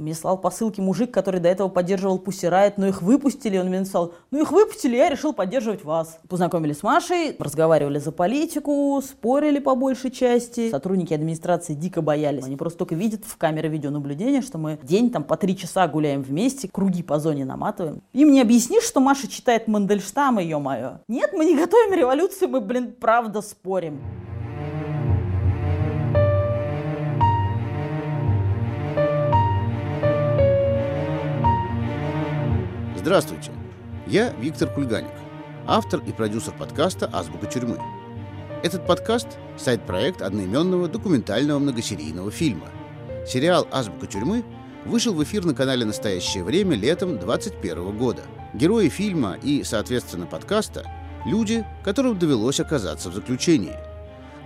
Мне слал посылки мужик, который до этого поддерживал Пусирает, но их выпустили. Он мне написал, ну их выпустили, я решил поддерживать вас. Познакомились с Машей, разговаривали за политику, спорили по большей части. Сотрудники администрации дико боялись. Они просто только видят в камере видеонаблюдения, что мы день там по три часа гуляем вместе, круги по зоне наматываем. Им не объяснишь, что Маша читает Мандельштам, ее мое. Нет, мы не готовим революцию, мы, блин, правда спорим. Здравствуйте, я Виктор Кульганик, автор и продюсер подкаста «Азбука тюрьмы». Этот подкаст – сайт-проект одноименного документального многосерийного фильма. Сериал «Азбука тюрьмы» вышел в эфир на канале «Настоящее время» летом 2021 года. Герои фильма и, соответственно, подкаста – люди, которым довелось оказаться в заключении –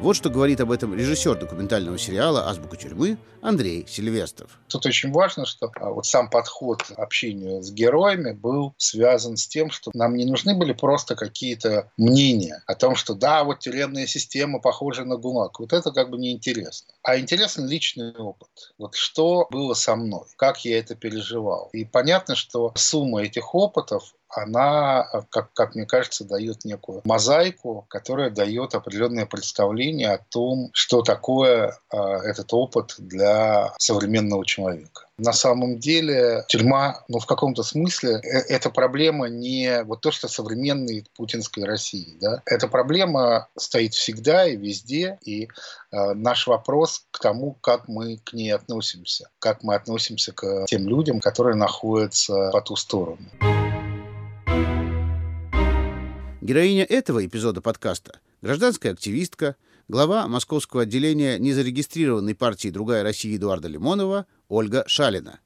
вот что говорит об этом режиссер документального сериала «Азбука тюрьмы» Андрей Сильвестров. Тут очень важно, что а, вот сам подход к общению с героями был связан с тем, что нам не нужны были просто какие-то мнения о том, что да, вот тюремная система похожа на ГУЛАГ. Вот это как бы неинтересно. А интересен личный опыт. Вот что было со мной, как я это переживал. И понятно, что сумма этих опытов она, как, как мне кажется, дает некую мозаику, которая дает определенное представление о том, что такое э, этот опыт для современного человека. На самом деле тюрьма, ну, в каком-то смысле, э эта проблема не вот то, что современной путинской России. Да? Эта проблема стоит всегда и везде, и э, наш вопрос к тому, как мы к ней относимся, как мы относимся к тем людям, которые находятся по ту сторону. Героиня этого эпизода подкаста – гражданская активистка, глава московского отделения незарегистрированной партии «Другая Россия» Эдуарда Лимонова Ольга Шалина.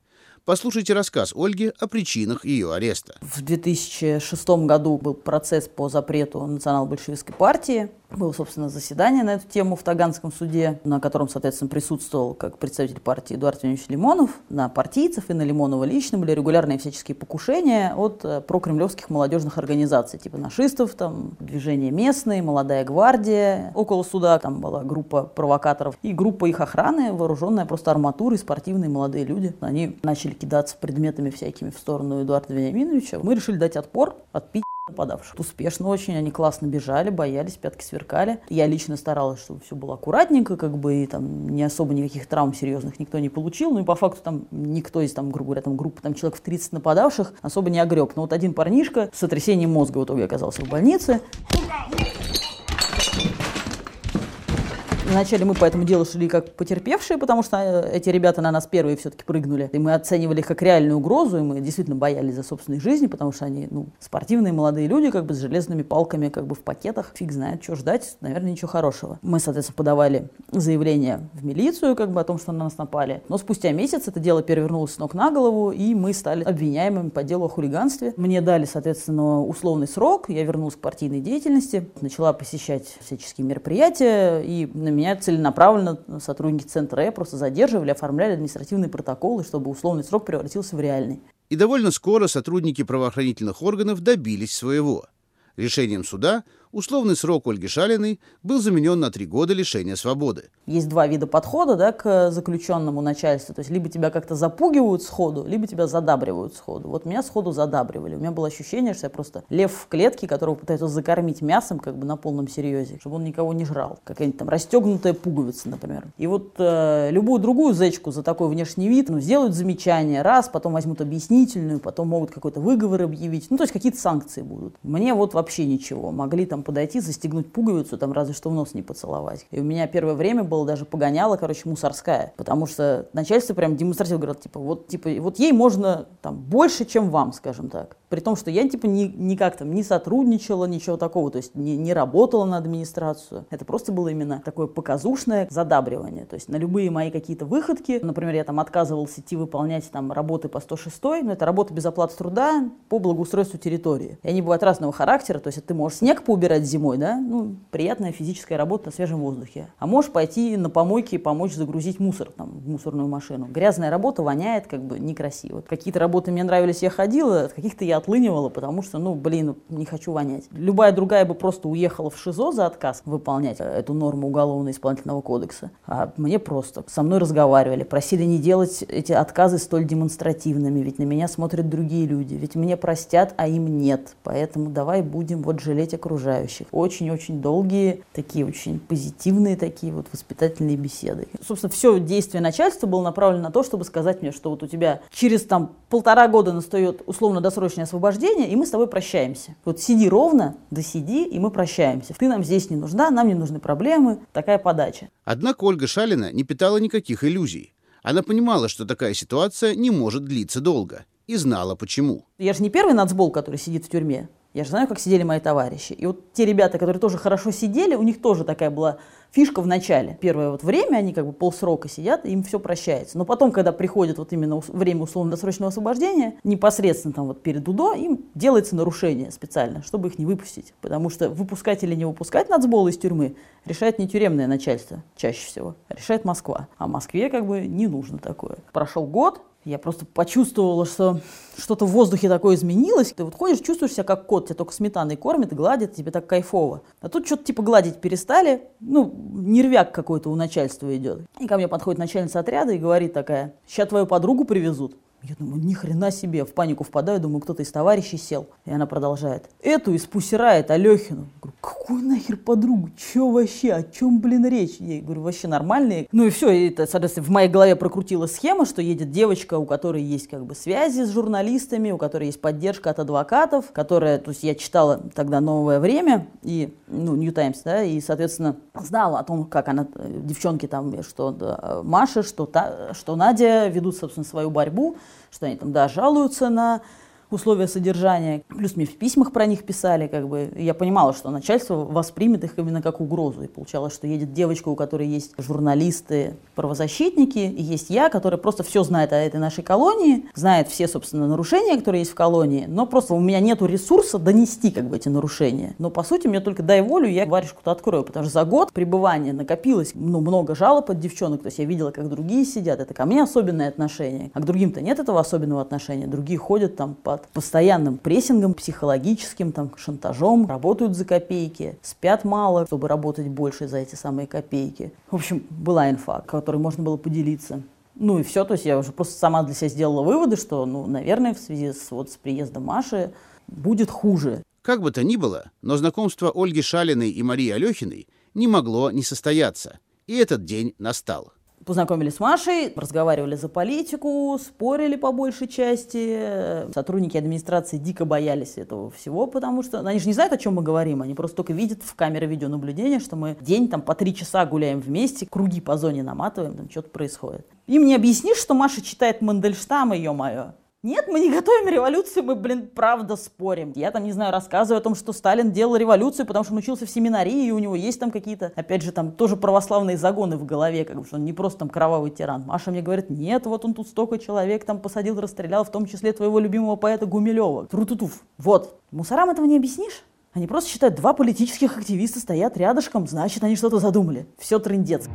Послушайте рассказ Ольги о причинах ее ареста. В 2006 году был процесс по запрету национал-большевистской партии. Было, собственно, заседание на эту тему в Таганском суде, на котором, соответственно, присутствовал как представитель партии Эдуард Владимирович Лимонов. На партийцев и на Лимонова лично были регулярные всяческие покушения от э, прокремлевских молодежных организаций, типа нашистов, там, движение местные, молодая гвардия. Около суда там была группа провокаторов и группа их охраны, вооруженная просто арматурой, спортивные молодые люди. Они начали кидаться предметами всякими в сторону Эдуарда Вениаминовича. Мы решили дать отпор, отпить нападавших. Успешно очень, они классно бежали, боялись, пятки сверкали. Я лично старалась, чтобы все было аккуратненько, как бы и там не особо никаких травм серьезных никто не получил. Ну и по факту там никто из, там, грубо говоря, там группы там человек в 30 нападавших особо не огреб. Но вот один парнишка с сотрясением мозга в итоге оказался в больнице. Вначале мы по этому делу шли как потерпевшие, потому что э, эти ребята на нас первые все-таки прыгнули. И мы оценивали их как реальную угрозу, и мы действительно боялись за собственной жизни, потому что они, ну, спортивные молодые люди, как бы с железными палками, как бы в пакетах. Фиг знает, что ждать, наверное, ничего хорошего. Мы, соответственно, подавали заявление в милицию, как бы о том, что на нас напали. Но спустя месяц это дело перевернулось с ног на голову, и мы стали обвиняемыми по делу о хулиганстве. Мне дали, соответственно, условный срок, я вернулась к партийной деятельности, начала посещать всяческие мероприятия, и на меня целенаправленно сотрудники Центра Э просто задерживали, оформляли административные протоколы, чтобы условный срок превратился в реальный. И довольно скоро сотрудники правоохранительных органов добились своего. Решением суда условный срок Ольги Шалиной был заменен на три года лишения свободы. Есть два вида подхода да, к заключенному начальству. То есть либо тебя как-то запугивают сходу, либо тебя задабривают сходу. Вот меня сходу задабривали. У меня было ощущение, что я просто лев в клетке, которого пытаются закормить мясом как бы на полном серьезе, чтобы он никого не жрал. Какая-нибудь там расстегнутая пуговица, например. И вот э, любую другую зечку за такой внешний вид ну, сделают замечание раз, потом возьмут объяснительную, потом могут какой-то выговор объявить. Ну, то есть какие-то санкции будут. Мне вот вообще ничего. Могли там там подойти, застегнуть пуговицу, там разве что в нос не поцеловать. И у меня первое время было даже погоняло, короче, мусорская, потому что начальство прям демонстративно говорит, типа, вот, типа, вот ей можно там больше, чем вам, скажем так. При том, что я типа ни, никак там не сотрудничала, ничего такого, то есть не, не работала на администрацию. Это просто было именно такое показушное задабривание. То есть на любые мои какие-то выходки, например, я там отказывался идти выполнять там работы по 106, но это работа без оплаты труда по благоустройству территории. И они бывают разного характера, то есть ты можешь снег поубирать зимой, да, ну, приятная физическая работа на свежем воздухе. А можешь пойти на помойке и помочь загрузить мусор там в мусорную машину. Грязная работа воняет как бы некрасиво. Какие-то работы мне нравились, я ходила, от каких-то я отлынивала, потому что, ну, блин, не хочу вонять. Любая другая бы просто уехала в ШИЗО за отказ выполнять эту норму Уголовно-исполнительного кодекса. А мне просто со мной разговаривали, просили не делать эти отказы столь демонстративными, ведь на меня смотрят другие люди, ведь мне простят, а им нет. Поэтому давай будем вот жалеть окружающих. Очень-очень долгие, такие очень позитивные такие вот воспитательные беседы. Собственно, все действие начальства было направлено на то, чтобы сказать мне, что вот у тебя через там полтора года настает условно-досрочное освобождение, и мы с тобой прощаемся. Вот сиди ровно, досиди, и мы прощаемся. Ты нам здесь не нужна, нам не нужны проблемы. Такая подача. Однако Ольга Шалина не питала никаких иллюзий. Она понимала, что такая ситуация не может длиться долго. И знала почему. Я же не первый нацбол, который сидит в тюрьме. Я же знаю, как сидели мои товарищи. И вот те ребята, которые тоже хорошо сидели, у них тоже такая была фишка в начале. Первое вот время они как бы полсрока сидят, им все прощается. Но потом, когда приходит вот именно время условно-досрочного освобождения, непосредственно там вот перед УДО, им делается нарушение специально, чтобы их не выпустить. Потому что выпускать или не выпускать нацбол из тюрьмы решает не тюремное начальство чаще всего, а решает Москва. А Москве как бы не нужно такое. Прошел год, я просто почувствовала, что что-то в воздухе такое изменилось. Ты вот ходишь, чувствуешь себя как кот, тебя только сметаной кормит, гладит, тебе так кайфово. А тут что-то типа гладить перестали, ну, нервяк какой-то у начальства идет. И ко мне подходит начальница отряда и говорит такая, сейчас твою подругу привезут. Я думаю, ни хрена себе, в панику впадаю, думаю, кто-то из товарищей сел. И она продолжает. Эту из Пусирает Алехину. Говорю, какую нахер подругу? Че вообще? О чем, блин, речь? Я говорю, вообще нормальные. Ну и все, это, соответственно, в моей голове прокрутила схема, что едет девочка, у которой есть как бы связи с журналистами, у которой есть поддержка от адвокатов, которая, то есть я читала тогда «Новое время» и, ну, New Times, да, и, соответственно, знала о том, как она, девчонки там, что да, Маша, что, та, что Надя ведут, собственно, свою борьбу что они там, да, жалуются на условия содержания. Плюс мне в письмах про них писали, как бы. Я понимала, что начальство воспримет их именно как угрозу. И получалось, что едет девочка, у которой есть журналисты, правозащитники, и есть я, которая просто все знает о этой нашей колонии, знает все, собственно, нарушения, которые есть в колонии, но просто у меня нету ресурса донести как бы эти нарушения. Но, по сути, мне только дай волю, я варежку-то открою, потому что за год пребывания накопилось ну, много жалоб от девчонок, то есть я видела, как другие сидят, это ко мне особенное отношение, а к другим-то нет этого особенного отношения, другие ходят там по под постоянным прессингом психологическим, там, шантажом, работают за копейки, спят мало, чтобы работать больше за эти самые копейки. В общем, была инфа, которой можно было поделиться. Ну и все, то есть я уже просто сама для себя сделала выводы, что, ну, наверное, в связи с, вот, с приездом Маши будет хуже. Как бы то ни было, но знакомство Ольги Шалиной и Марии Алехиной не могло не состояться. И этот день настал познакомились с Машей, разговаривали за политику, спорили по большей части. Сотрудники администрации дико боялись этого всего, потому что они же не знают, о чем мы говорим, они просто только видят в камере видеонаблюдения, что мы день там по три часа гуляем вместе, круги по зоне наматываем, там что-то происходит. Им не объяснишь, что Маша читает Мандельштама, ее-мое. Нет, мы не готовим революцию, мы, блин, правда спорим. Я там, не знаю, рассказываю о том, что Сталин делал революцию, потому что он учился в семинарии, и у него есть там какие-то, опять же, там тоже православные загоны в голове, как бы, что он не просто там кровавый тиран. Маша мне говорит, нет, вот он тут столько человек там посадил, расстрелял, в том числе твоего любимого поэта Гумилева. Трутутуф. Вот. Мусорам этого не объяснишь? Они просто считают, два политических активиста стоят рядышком, значит, они что-то задумали. Все трындец.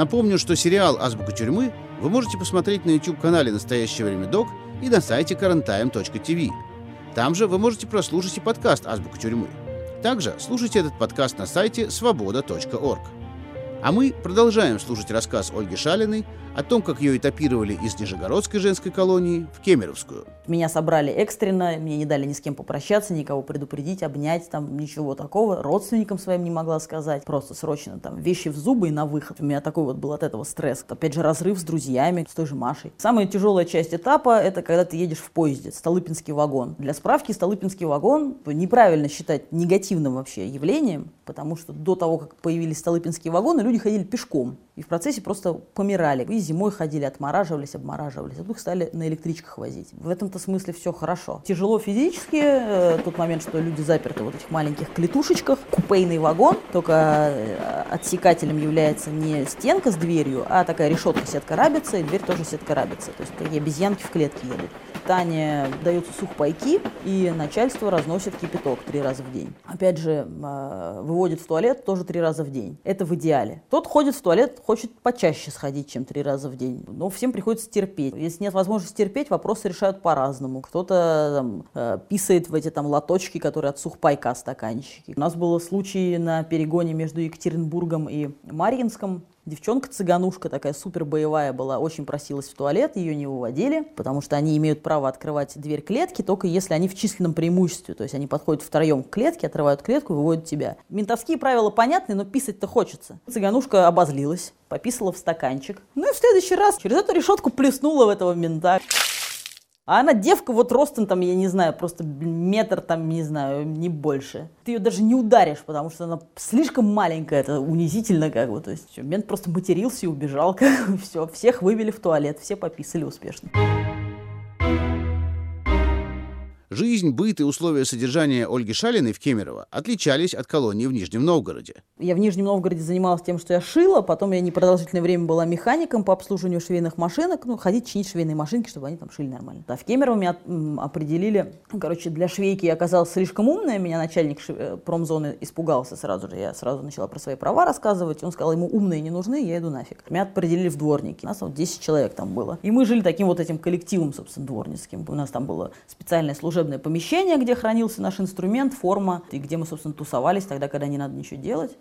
Напомню, что сериал «Азбука тюрьмы» вы можете посмотреть на YouTube-канале «Настоящее время док» и на сайте currenttime.tv. Там же вы можете прослушать и подкаст «Азбука тюрьмы». Также слушайте этот подкаст на сайте свобода.орг. А мы продолжаем слушать рассказ Ольги Шалиной о том, как ее этапировали из Нижегородской женской колонии в Кемеровскую. Меня собрали экстренно, мне не дали ни с кем попрощаться, никого предупредить, обнять, там ничего такого. Родственникам своим не могла сказать. Просто срочно там вещи в зубы и на выход. У меня такой вот был от этого стресс. Опять же, разрыв с друзьями, с той же Машей. Самая тяжелая часть этапа – это когда ты едешь в поезде, Столыпинский вагон. Для справки, Столыпинский вагон неправильно считать негативным вообще явлением, потому что до того, как появились Столыпинские вагоны, люди ходили пешком. И в процессе просто помирали. И зимой ходили, отмораживались, обмораживались. А тут их стали на электричках возить. В этом-то смысле все хорошо. Тяжело физически, э, тот момент, что люди заперты в вот этих маленьких клетушечках. Купейный вагон, только э, отсекателем является не стенка с дверью, а такая решетка сетка рабица, и дверь тоже сетка рабица. То есть такие обезьянки в клетке едут. Питания даются сухпайки, и начальство разносит кипяток три раза в день. Опять же, а, выводит в туалет тоже три раза в день. Это в идеале. Тот ходит в туалет, хочет почаще сходить, чем три раза в день. Но всем приходится терпеть. Если нет возможности терпеть, вопросы решают по-разному. Кто-то там, э, писает в эти там лоточки, которые от сухпайка стаканчики. У нас был случай на перегоне между Екатеринбургом и Марьинском. Девчонка-цыганушка такая супер боевая была, очень просилась в туалет, ее не выводили, потому что они имеют право открывать дверь клетки, только если они в численном преимуществе. То есть они подходят втроем к клетке, отрывают клетку выводят тебя. Ментовские правила понятны, но писать-то хочется. Цыганушка обозлилась, пописала в стаканчик. Ну и в следующий раз через эту решетку плеснула в этого мента. А она девка вот ростом там, я не знаю, просто метр там, не знаю, не больше. Ты ее даже не ударишь, потому что она слишком маленькая, это унизительно как бы. То есть мент просто матерился и убежал, как бы, все. Всех вывели в туалет, все пописали успешно. Жизнь, быт и условия содержания Ольги Шалиной в Кемерово отличались от колонии в Нижнем Новгороде. Я в Нижнем Новгороде занималась тем, что я шила, потом я непродолжительное время была механиком по обслуживанию швейных машинок, ну, ходить чинить швейные машинки, чтобы они там шили нормально. А в Кемерово меня определили, короче, для швейки я оказалась слишком умная, меня начальник э, промзоны испугался сразу же, я сразу начала про свои права рассказывать, он сказал, ему умные не нужны, я иду нафиг. Меня определили в дворники, нас вот 10 человек там было. И мы жили таким вот этим коллективом, собственно, дворницким. У нас там было специальное служебное служебное помещение, где хранился наш инструмент, форма, и где мы, собственно, тусовались тогда, когда не надо ничего делать.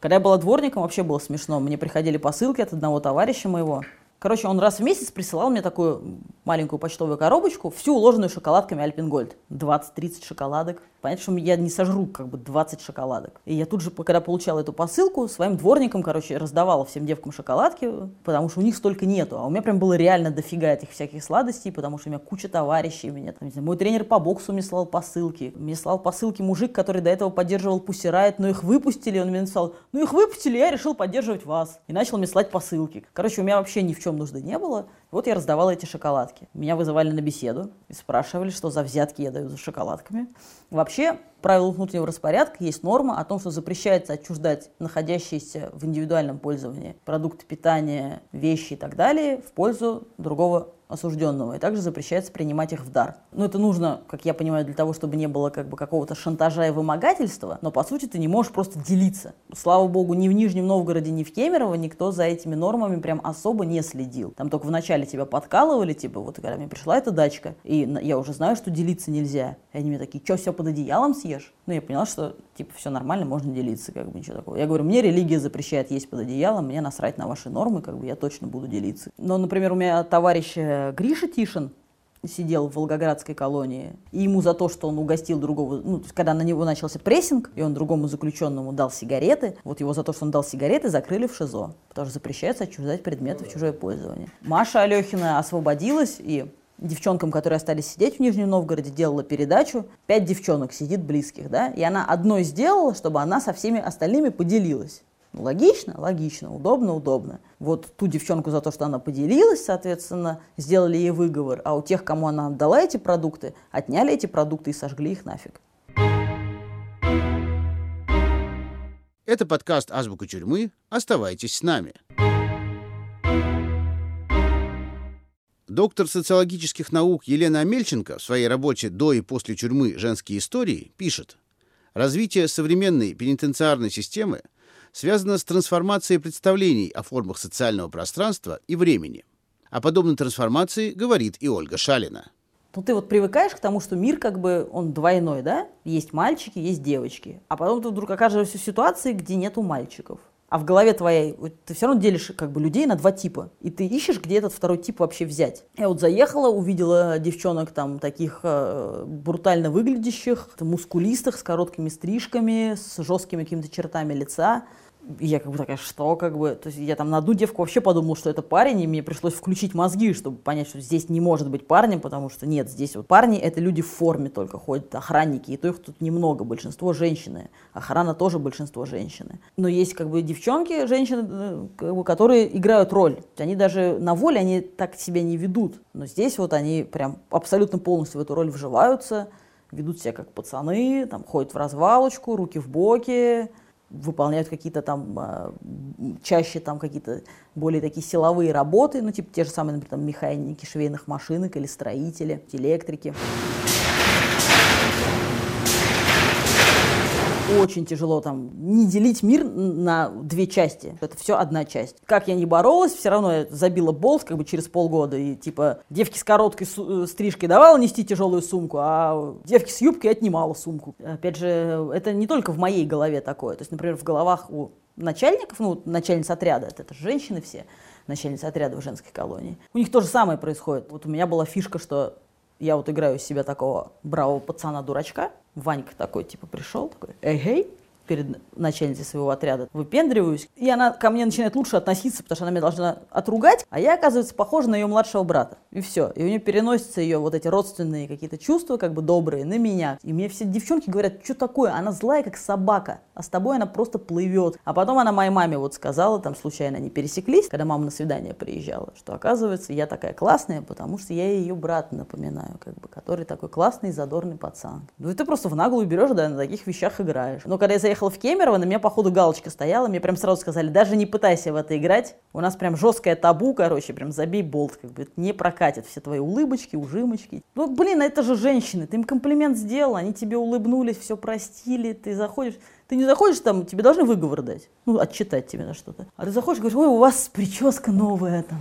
Когда я была дворником, вообще было смешно. Мне приходили посылки от одного товарища моего. Короче, он раз в месяц присылал мне такую маленькую почтовую коробочку, всю уложенную шоколадками Альпенгольд. 20-30 шоколадок. Понятно, что я не сожру как бы 20 шоколадок. И я тут же, когда получала эту посылку, своим дворникам, короче, раздавала всем девкам шоколадки, потому что у них столько нету. А у меня прям было реально дофига этих всяких сладостей, потому что у меня куча товарищей. Меня, там, знаю, мой тренер по боксу мне слал посылки. Мне слал посылки мужик, который до этого поддерживал Пусирает, но их выпустили. Он мне написал, ну их выпустили, я решил поддерживать вас. И начал мне слать посылки. Короче, у меня вообще ни в чем нужды не было. Вот я раздавала эти шоколадки. Меня вызывали на беседу и спрашивали, что за взятки я даю за шоколадками. Вообще, правилах внутреннего распорядка есть норма о том, что запрещается отчуждать находящиеся в индивидуальном пользовании продукты питания, вещи и так далее в пользу другого осужденного, и также запрещается принимать их в дар. Но это нужно, как я понимаю, для того, чтобы не было как бы какого-то шантажа и вымогательства, но по сути ты не можешь просто делиться. Слава богу, ни в Нижнем Новгороде, ни в Кемерово никто за этими нормами прям особо не следил. Там только вначале тебя подкалывали, типа, вот когда мне пришла эта дачка, и я уже знаю, что делиться нельзя. И они мне такие, что, все под одеялом съешь? Ну, я поняла, что, типа, все нормально, можно делиться, как бы, ничего такого. Я говорю, мне религия запрещает есть под одеялом, мне насрать на ваши нормы, как бы, я точно буду делиться. Но, например, у меня товарищ э, Гриша Тишин сидел в Волгоградской колонии, и ему за то, что он угостил другого, ну, когда на него начался прессинг, и он другому заключенному дал сигареты, вот его за то, что он дал сигареты, закрыли в ШИЗО, потому что запрещается отчуждать предметы в чужое пользование. Маша Алехина освободилась, и девчонкам, которые остались сидеть в Нижнем Новгороде, делала передачу. Пять девчонок сидит близких, да, и она одной сделала, чтобы она со всеми остальными поделилась. Логично? Логично. Удобно? Удобно. Вот ту девчонку за то, что она поделилась, соответственно, сделали ей выговор, а у тех, кому она отдала эти продукты, отняли эти продукты и сожгли их нафиг. Это подкаст «Азбука тюрьмы». Оставайтесь с нами. Доктор социологических наук Елена Амельченко в своей работе «До и после тюрьмы. Женские истории» пишет, «Развитие современной пенитенциарной системы – связана с трансформацией представлений о формах социального пространства и времени. О подобной трансформации говорит и Ольга Шалина. Ну, ты вот привыкаешь к тому, что мир как бы, он двойной, да? Есть мальчики, есть девочки. А потом ты вдруг окажешься в ситуации, где нету мальчиков. А в голове твоей ты все равно делишь как бы людей на два типа. И ты ищешь, где этот второй тип вообще взять. Я вот заехала, увидела девчонок там таких э, брутально выглядящих, мускулистых, с короткими стрижками, с жесткими какими-то чертами лица я как бы такая, что как бы, то есть я там на одну девку вообще подумал, что это парень, и мне пришлось включить мозги, чтобы понять, что здесь не может быть парнем, потому что нет, здесь вот парни это люди в форме только ходят, охранники, и то их тут немного, большинство женщины, охрана тоже большинство женщины. Но есть как бы девчонки, женщины, э, как бы, которые играют роль, они даже на воле, они так себя не ведут, но здесь вот они прям абсолютно полностью в эту роль вживаются, ведут себя как пацаны, там ходят в развалочку, руки в боки, выполняют какие-то там, а, чаще там какие-то более такие силовые работы, ну, типа те же самые, например, там, механики швейных машинок или строители, электрики. Очень тяжело там не делить мир на две части. Это все одна часть. Как я не боролась, все равно я забила болт как бы через полгода. И типа девки с короткой э, стрижкой давала нести тяжелую сумку, а девки с юбкой отнимала сумку. Опять же, это не только в моей голове такое. То есть, например, в головах у начальников, ну, начальниц отряда, это, это женщины все, начальницы отряда в женской колонии. У них то же самое происходит. Вот у меня была фишка, что я вот играю себя такого бравого пацана-дурачка, Ванька такой, типа, пришел, такой, эй-эй, перед начальницей своего отряда, выпендриваюсь, и она ко мне начинает лучше относиться, потому что она меня должна отругать, а я, оказывается, похожа на ее младшего брата. И все. И у нее переносятся ее вот эти родственные какие-то чувства, как бы добрые, на меня. И мне все девчонки говорят, что такое, она злая, как собака, а с тобой она просто плывет. А потом она моей маме вот сказала, там случайно они пересеклись, когда мама на свидание приезжала, что оказывается я такая классная, потому что я ее брат напоминаю, как бы, который такой классный, задорный пацан. Ну и ты просто в наглую берешь, да, на таких вещах играешь. Но когда я заехала приехала в Кемерово, на меня, походу, галочка стояла. Мне прям сразу сказали, даже не пытайся в это играть. У нас прям жесткое табу, короче, прям забей болт. Как бы не прокатит все твои улыбочки, ужимочки. Ну, блин, это же женщины. Ты им комплимент сделал, они тебе улыбнулись, все простили. Ты заходишь, ты не заходишь там, тебе должны выговор дать. Ну, отчитать тебе на что-то. А ты заходишь говоришь, ой, у вас прическа новая там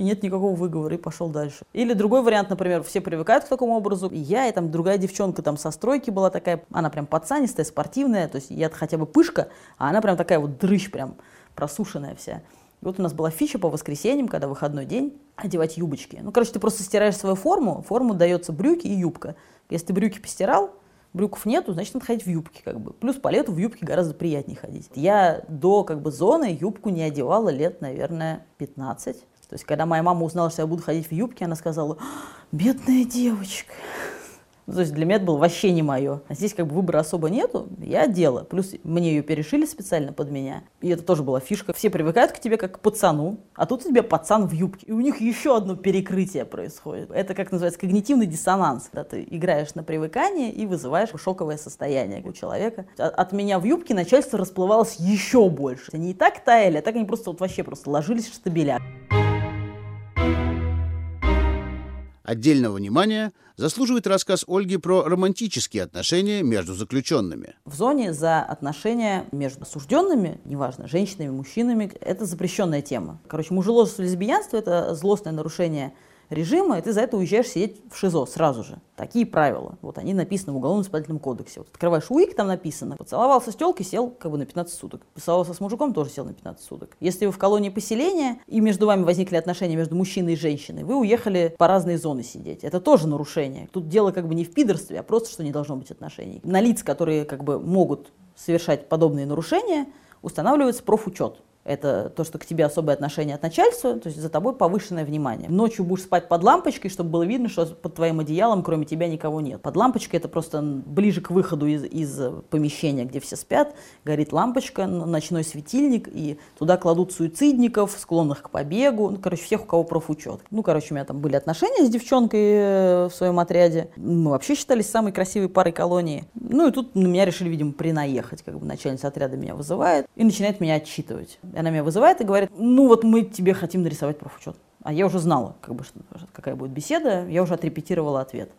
и нет никакого выговора, и пошел дальше. Или другой вариант, например, все привыкают к такому образу, и я, и там другая девчонка там со стройки была такая, она прям пацанистая, спортивная, то есть я хотя бы пышка, а она прям такая вот дрыщ прям просушенная вся. И вот у нас была фича по воскресеньям, когда выходной день, одевать юбочки. Ну, короче, ты просто стираешь свою форму, форму дается брюки и юбка. Если ты брюки постирал, брюков нету, значит, надо ходить в юбке, как бы. Плюс по лету в юбке гораздо приятнее ходить. Я до, как бы, зоны юбку не одевала лет, наверное, 15. То есть, когда моя мама узнала, что я буду ходить в юбке, она сказала, бедная девочка. Ну, то есть для меня это было вообще не мое. А здесь как бы выбора особо нету, я одела. Плюс мне ее перешили специально под меня. И это тоже была фишка. Все привыкают к тебе как к пацану, а тут у тебя пацан в юбке. И у них еще одно перекрытие происходит. Это как называется когнитивный диссонанс. Когда ты играешь на привыкание и вызываешь шоковое состояние у человека. А, от меня в юбке начальство расплывалось еще больше. Они и так таяли, а так они просто вот вообще просто ложились в штабеля. Отдельного внимания заслуживает рассказ Ольги про романтические отношения между заключенными. В зоне за отношения между осужденными, неважно, женщинами, мужчинами, это запрещенная тема. Короче, мужеложество, лесбиянство – это злостное нарушение режима, и ты за это уезжаешь сидеть в ШИЗО сразу же. Такие правила. Вот они написаны в Уголовно-исполнительном кодексе. Вот открываешь УИК, там написано. Поцеловался с телкой, сел как бы на 15 суток. Поцеловался с мужиком, тоже сел на 15 суток. Если вы в колонии поселения, и между вами возникли отношения между мужчиной и женщиной, вы уехали по разные зоны сидеть. Это тоже нарушение. Тут дело как бы не в пидорстве, а просто, что не должно быть отношений. На лиц, которые как бы могут совершать подобные нарушения, устанавливается профучет. Это то, что к тебе особое отношение от начальства, то есть за тобой повышенное внимание. Ночью будешь спать под лампочкой, чтобы было видно, что под твоим одеялом кроме тебя никого нет. Под лампочкой это просто ближе к выходу из, из помещения, где все спят, горит лампочка, ночной светильник, и туда кладут суицидников, склонных к побегу, ну, короче, всех, у кого профучет. Ну, короче, у меня там были отношения с девчонкой э, в своем отряде. Мы вообще считались самой красивой парой колонии. Ну, и тут на меня решили, видимо, принаехать, как бы начальница отряда меня вызывает и начинает меня отчитывать. Она меня вызывает и говорит, ну вот мы тебе хотим нарисовать профучет. А я уже знала, как бы, какая будет беседа, я уже отрепетировала ответ.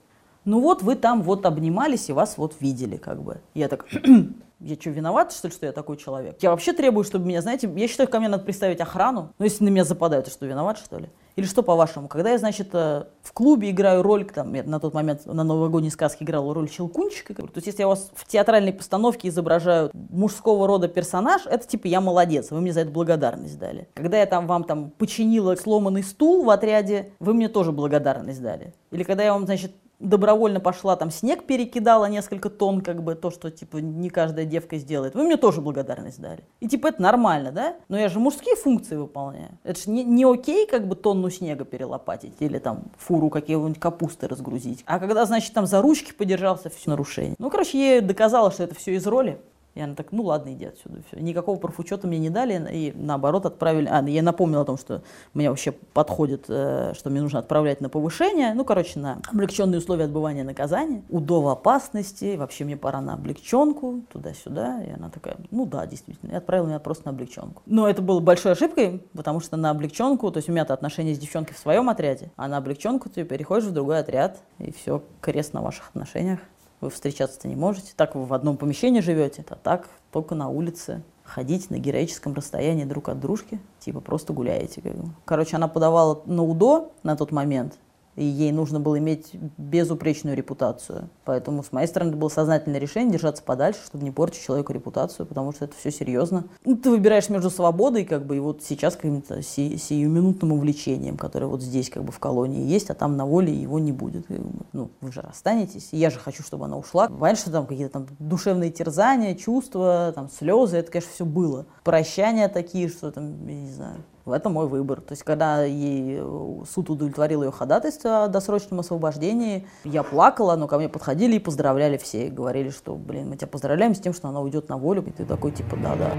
Ну вот вы там вот обнимались и вас вот видели, как бы. Я так, я что, виноват, что ли, что я такой человек? Я вообще требую, чтобы меня, знаете, я считаю, ко мне надо представить охрану. Ну, если на меня западают, то что, виноват, что ли? Или что, по-вашему? Когда я, значит, э, в клубе играю роль, там, я на тот момент на новогодней сказке играл роль Щелкунчика, то есть если я вас в театральной постановке изображаю мужского рода персонаж, это типа я молодец, вы мне за это благодарность дали. Когда я там вам там починила сломанный стул в отряде, вы мне тоже благодарность дали. Или когда я вам, значит, добровольно пошла, там снег перекидала несколько тонн, как бы то, что типа не каждая девка сделает. Вы мне тоже благодарность дали. И типа это нормально, да? Но я же мужские функции выполняю. Это же не, не окей, как бы тонну снега перелопатить или там фуру какие-нибудь капусты разгрузить. А когда, значит, там за ручки подержался, все нарушение. Ну, короче, я доказала, что это все из роли. И она так, ну ладно, иди отсюда. Все. Никакого профучета мне не дали, и наоборот отправили. А, я напомнил о том, что мне вообще подходит, э, что мне нужно отправлять на повышение. Ну, короче, на облегченные условия отбывания наказания. УДО в опасности, вообще мне пора на облегченку, туда-сюда. И она такая, ну да, действительно. И отправила меня просто на облегченку. Но это было большой ошибкой, потому что на облегченку, то есть у меня-то отношения с девчонкой в своем отряде, а на облегченку ты переходишь в другой отряд, и все, крест на ваших отношениях. Вы встречаться-то не можете. Так вы в одном помещении живете, а так только на улице. Ходить на героическом расстоянии друг от дружки, типа просто гуляете. Короче, она подавала на УДО на тот момент, и ей нужно было иметь безупречную репутацию. Поэтому с моей стороны это было сознательное решение держаться подальше, чтобы не портить человеку репутацию, потому что это все серьезно. Ну, ты выбираешь между свободой, как бы, и вот сейчас каким-то си- сиюминутным увлечением, которое вот здесь, как бы, в колонии есть, а там на воле его не будет. Бы. Ну, вы же расстанетесь, и я же хочу, чтобы она ушла. Что там какие-то там душевные терзания, чувства, там слезы, это, конечно, все было. Прощания такие, что там, я не знаю, это мой выбор. То есть, когда ей э, суд удовлетворил ее ходатайство о досрочном освобождении, я плакала, но ко мне подходили и поздравляли все. И говорили, что, блин, мы тебя поздравляем с тем, что она уйдет на волю. И ты такой, типа, да-да.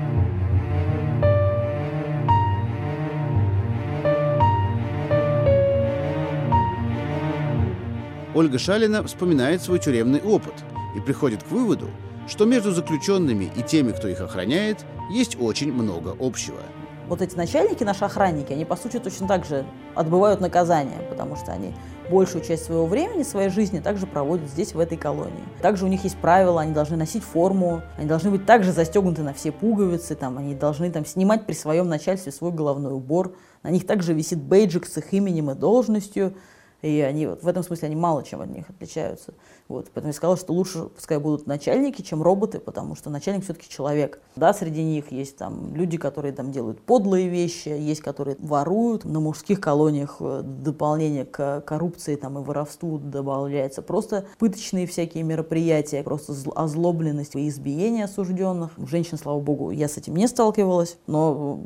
Ольга Шалина вспоминает свой тюремный опыт и приходит к выводу, что между заключенными и теми, кто их охраняет, есть очень много общего – вот эти начальники, наши охранники, они, по сути, точно так же отбывают наказание, потому что они большую часть своего времени, своей жизни также проводят здесь, в этой колонии. Также у них есть правила, они должны носить форму, они должны быть также застегнуты на все пуговицы, там, они должны там, снимать при своем начальстве свой головной убор, на них также висит бейджик с их именем и должностью, и они вот в этом смысле они мало чем от них отличаются. Вот, поэтому я сказала, что лучше пускай будут начальники, чем роботы, потому что начальник все-таки человек. Да, среди них есть там люди, которые там делают подлые вещи, есть, которые воруют. На мужских колониях э, дополнение к коррупции там, и воровству добавляется просто пыточные всякие мероприятия, просто озлобленность и избиение осужденных. Женщин, слава богу, я с этим не сталкивалась, но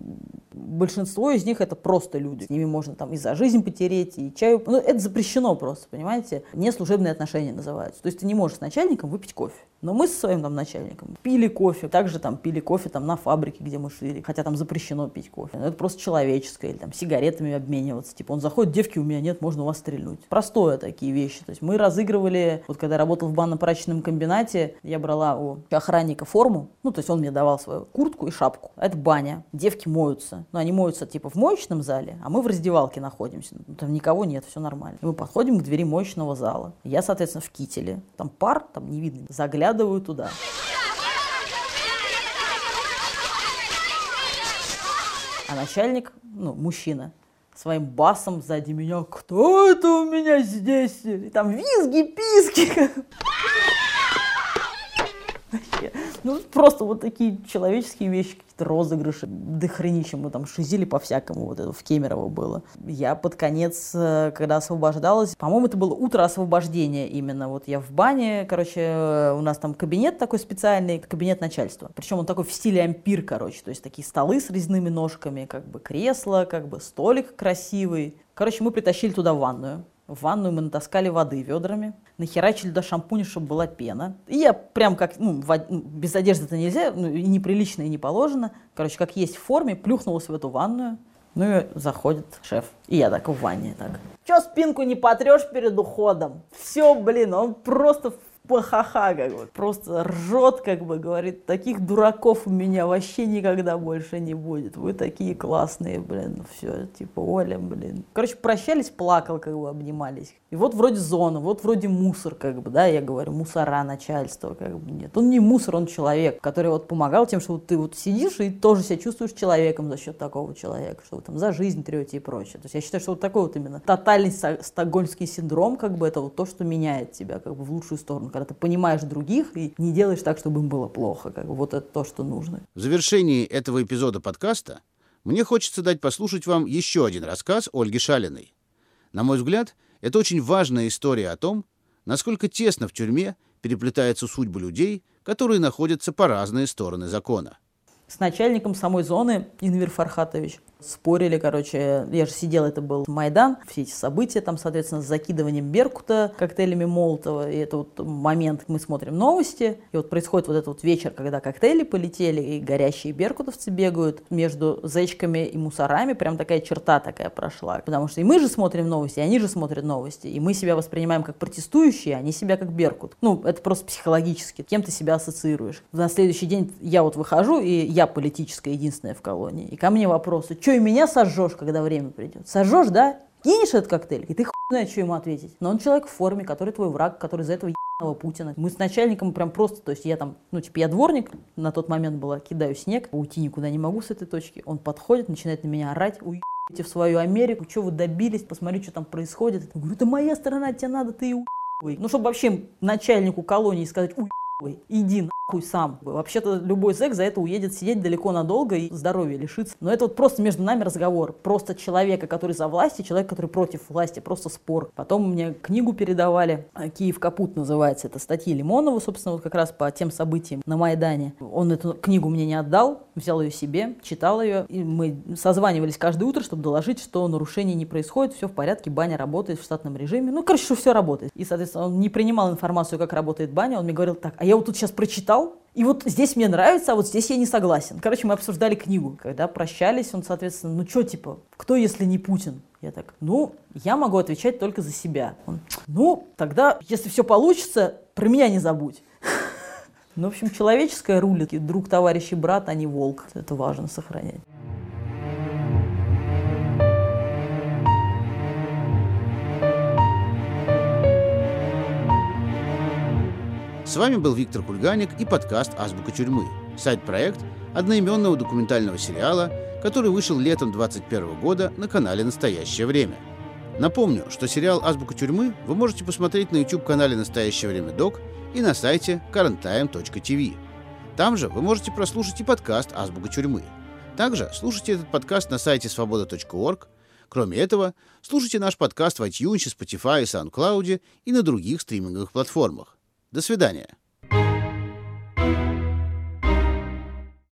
большинство из них это просто люди. С ними можно там и за жизнь потереть, и чаю. Ну, это запрещено просто, понимаете? Не служебные отношения называются. То есть ты не можешь с начальником выпить кофе. Но мы со своим там начальником пили кофе, также там пили кофе там на фабрике, где мы шили, хотя там запрещено пить кофе. Но это просто человеческое, или там сигаретами обмениваться. Типа он заходит, девки у меня нет, можно у вас стрельнуть. Простое такие вещи. То есть мы разыгрывали, вот когда я работал в банно-прачечном комбинате, я брала у охранника форму, ну то есть он мне давал свою куртку и шапку. Это баня. Девки моются. Но они моются типа в моечном зале, а мы в раздевалке находимся. Ну, там никого нет, все нормально. И мы подходим к двери моечного зала. Я, соответственно, в кителе. Там пар, там не видно. Заглядываю заглядываю туда. А начальник, ну, мужчина, своим басом сзади меня, кто это у меня здесь? И там визги, писки. Ну, просто вот такие человеческие вещи, какие-то розыгрыши, до хренища мы там шизили по-всякому, вот это в Кемерово было. Я под конец, э, когда освобождалась, по-моему, это было утро освобождения именно, вот я в бане, короче, у нас там кабинет такой специальный, кабинет начальства, причем он такой в стиле ампир, короче, то есть такие столы с резными ножками, как бы кресло, как бы столик красивый. Короче, мы притащили туда ванную, в ванную мы натаскали воды ведрами, нахерачили до шампуня, чтобы была пена. И я прям как, ну, в, ну, без одежды это нельзя, ну, и неприлично, и не положено. Короче, как есть в форме, плюхнулась в эту ванную. Ну и заходит шеф. И я так в ванне так. Че спинку не потрешь перед уходом? Все, блин, он просто пахаха, как бы, просто ржет, как бы, говорит, таких дураков у меня вообще никогда больше не будет, вы такие классные, блин, все, типа, Оля, блин. Короче, прощались, плакал, как бы, обнимались. И вот вроде зона, вот вроде мусор, как бы, да, я говорю, мусора начальства, как бы, нет. Он не мусор, он человек, который вот помогал тем, что вот ты вот сидишь и тоже себя чувствуешь человеком за счет такого человека, что вы там за жизнь трете и прочее. То есть я считаю, что вот такой вот именно тотальный стокгольмский синдром, как бы, это вот то, что меняет тебя, как бы, в лучшую сторону когда ты понимаешь других и не делаешь так, чтобы им было плохо. Как бы вот это то, что нужно. В завершении этого эпизода подкаста мне хочется дать послушать вам еще один рассказ Ольги Шалиной. На мой взгляд, это очень важная история о том, насколько тесно в тюрьме переплетаются судьбы людей, которые находятся по разные стороны закона. С начальником самой зоны Инвер Фархатович спорили, короче, я же сидел, это был Майдан, все эти события, там, соответственно, с закидыванием Беркута коктейлями Молотова, и это вот момент, мы смотрим новости, и вот происходит вот этот вот вечер, когда коктейли полетели, и горящие беркутовцы бегают между зечками и мусорами, прям такая черта такая прошла, потому что и мы же смотрим новости, и они же смотрят новости, и мы себя воспринимаем как протестующие, а они себя как Беркут. Ну, это просто психологически, кем ты себя ассоциируешь. На следующий день я вот выхожу, и я политическая единственная в колонии, и ко мне вопросы, что и меня сожжешь, когда время придет. Сожжешь, да? Кинешь этот коктейль, и ты хуй знает, что ему ответить. Но он человек в форме, который твой враг, который за этого ебаного Путина. Мы с начальником прям просто, то есть я там, ну типа я дворник, на тот момент была, кидаю снег, уйти никуда не могу с этой точки. Он подходит, начинает на меня орать, уебите в свою Америку, что вы добились, посмотри, что там происходит. Я говорю, это моя сторона, тебе надо, ты уебывай. Ну, чтобы вообще начальнику колонии сказать, уебывай, иди хуй сам. Вообще-то любой зэк за это уедет сидеть далеко надолго и здоровья лишится. Но это вот просто между нами разговор. Просто человека, который за власть, и человек, который против власти. Просто спор. Потом мне книгу передавали. «Киев капут» называется. Это статьи Лимонова, собственно, вот как раз по тем событиям на Майдане. Он эту книгу мне не отдал, взял ее себе, читал ее. И мы созванивались каждое утро, чтобы доложить, что нарушений не происходит, все в порядке, баня работает в штатном режиме. Ну, короче, все работает. И, соответственно, он не принимал информацию, как работает баня. Он мне говорил так, а я вот тут сейчас прочитал читал, и вот здесь мне нравится, а вот здесь я не согласен. Короче, мы обсуждали книгу. Когда прощались, он, соответственно, ну что, типа, кто, если не Путин? Я так, ну, я могу отвечать только за себя. Он, ну, тогда, если все получится, про меня не забудь. Ну, в общем, человеческое рулит. Друг, товарищ и брат, а не волк. Это важно сохранять. С вами был Виктор Кульганик и подкаст «Азбука тюрьмы», сайт-проект одноименного документального сериала, который вышел летом 2021 года на канале «Настоящее время». Напомню, что сериал «Азбука тюрьмы» вы можете посмотреть на YouTube-канале «Настоящее время док» и на сайте currenttime.tv. Там же вы можете прослушать и подкаст «Азбука тюрьмы». Также слушайте этот подкаст на сайте свобода.орг. Кроме этого, слушайте наш подкаст в iTunes, Spotify SoundCloud и на других стриминговых платформах. До свидания.